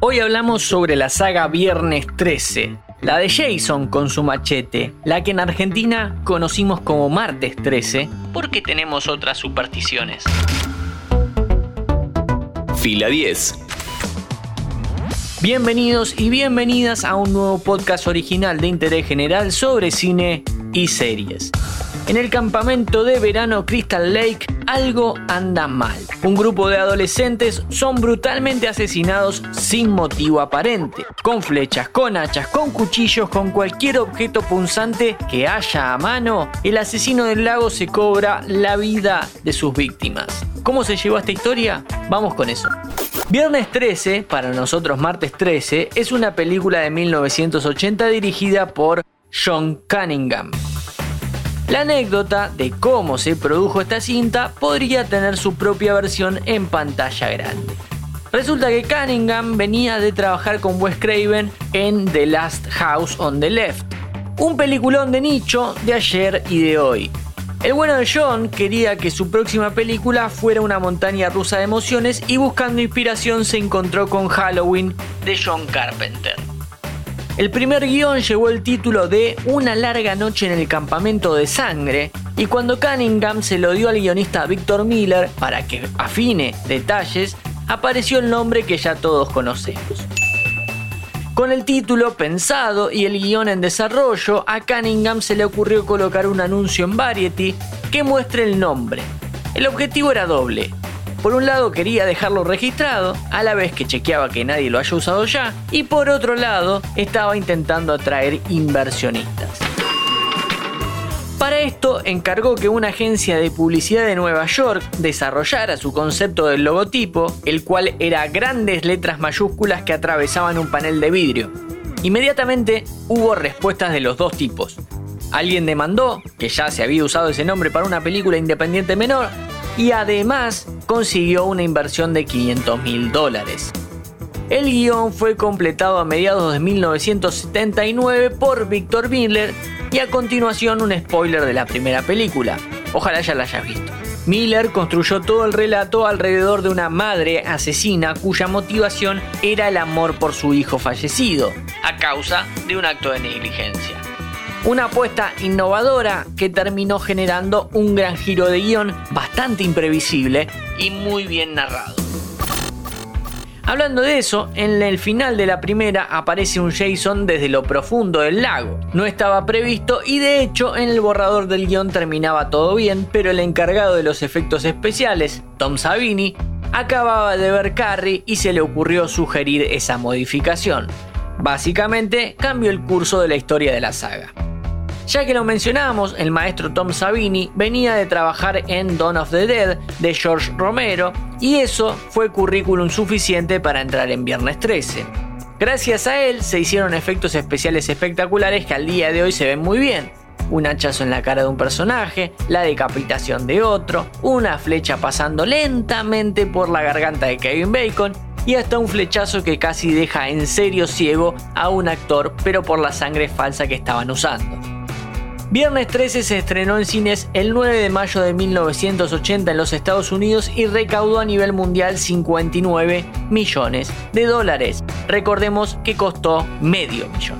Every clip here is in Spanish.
Hoy hablamos sobre la saga Viernes 13, la de Jason con su machete, la que en Argentina conocimos como Martes 13 porque tenemos otras supersticiones. Fila 10. Bienvenidos y bienvenidas a un nuevo podcast original de interés general sobre cine y series. En el campamento de verano Crystal Lake algo anda mal. Un grupo de adolescentes son brutalmente asesinados sin motivo aparente, con flechas, con hachas, con cuchillos, con cualquier objeto punzante que haya a mano, el asesino del lago se cobra la vida de sus víctimas. ¿Cómo se llevó esta historia? Vamos con eso. Viernes 13, para nosotros martes 13, es una película de 1980 dirigida por John Cunningham. La anécdota de cómo se produjo esta cinta podría tener su propia versión en pantalla grande. Resulta que Cunningham venía de trabajar con Wes Craven en The Last House on the Left, un peliculón de nicho de ayer y de hoy. El bueno de John quería que su próxima película fuera una montaña rusa de emociones y buscando inspiración se encontró con Halloween de John Carpenter. El primer guion llevó el título de Una larga noche en el campamento de sangre y cuando Cunningham se lo dio al guionista Victor Miller para que afine detalles, apareció el nombre que ya todos conocemos. Con el título pensado y el guion en desarrollo, a Cunningham se le ocurrió colocar un anuncio en Variety que muestre el nombre. El objetivo era doble, por un lado quería dejarlo registrado, a la vez que chequeaba que nadie lo haya usado ya, y por otro lado estaba intentando atraer inversionistas. Para esto encargó que una agencia de publicidad de Nueva York desarrollara su concepto del logotipo, el cual era grandes letras mayúsculas que atravesaban un panel de vidrio. Inmediatamente hubo respuestas de los dos tipos. Alguien demandó que ya se había usado ese nombre para una película independiente menor y además consiguió una inversión de 500 mil dólares. El guion fue completado a mediados de 1979 por Victor Miller y a continuación un spoiler de la primera película. Ojalá ya la hayas visto. Miller construyó todo el relato alrededor de una madre asesina cuya motivación era el amor por su hijo fallecido, a causa de un acto de negligencia. Una apuesta innovadora que terminó generando un gran giro de guion bastante imprevisible y muy bien narrado. Hablando de eso, en el final de la primera aparece un Jason desde lo profundo del lago. No estaba previsto y de hecho en el borrador del guion terminaba todo bien, pero el encargado de los efectos especiales, Tom Savini, acababa de ver Carrie y se le ocurrió sugerir esa modificación. Básicamente cambió el curso de la historia de la saga. Ya que lo mencionamos, el maestro Tom Savini venía de trabajar en Dawn of the Dead de George Romero y eso fue currículum suficiente para entrar en Viernes 13. Gracias a él se hicieron efectos especiales espectaculares que al día de hoy se ven muy bien. Un hachazo en la cara de un personaje, la decapitación de otro, una flecha pasando lentamente por la garganta de Kevin Bacon y hasta un flechazo que casi deja en serio ciego a un actor pero por la sangre falsa que estaban usando. Viernes 13 se estrenó en cines el 9 de mayo de 1980 en los Estados Unidos y recaudó a nivel mundial 59 millones de dólares. Recordemos que costó medio millón.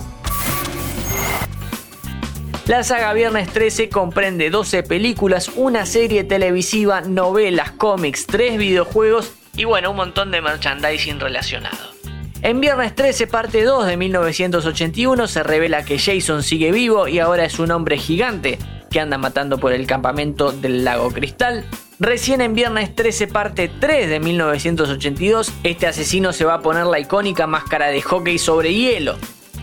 La saga Viernes 13 comprende 12 películas, una serie televisiva, novelas, cómics, 3 videojuegos y bueno, un montón de merchandising relacionado. En Viernes 13, parte 2 de 1981, se revela que Jason sigue vivo y ahora es un hombre gigante que anda matando por el campamento del lago Cristal. Recién en Viernes 13, parte 3 de 1982, este asesino se va a poner la icónica máscara de hockey sobre hielo,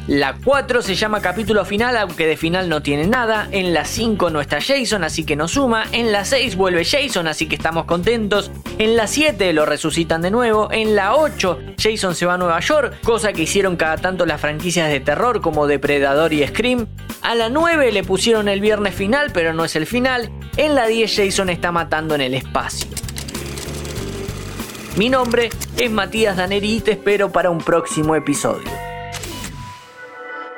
la 4 se llama capítulo final, aunque de final no tiene nada. En la 5 no está Jason, así que no suma. En la 6 vuelve Jason, así que estamos contentos. En la 7 lo resucitan de nuevo. En la 8 Jason se va a Nueva York, cosa que hicieron cada tanto las franquicias de terror como Depredador y Scream. A la 9 le pusieron el viernes final, pero no es el final. En la 10 Jason está matando en el espacio. Mi nombre es Matías Daneri y te espero para un próximo episodio.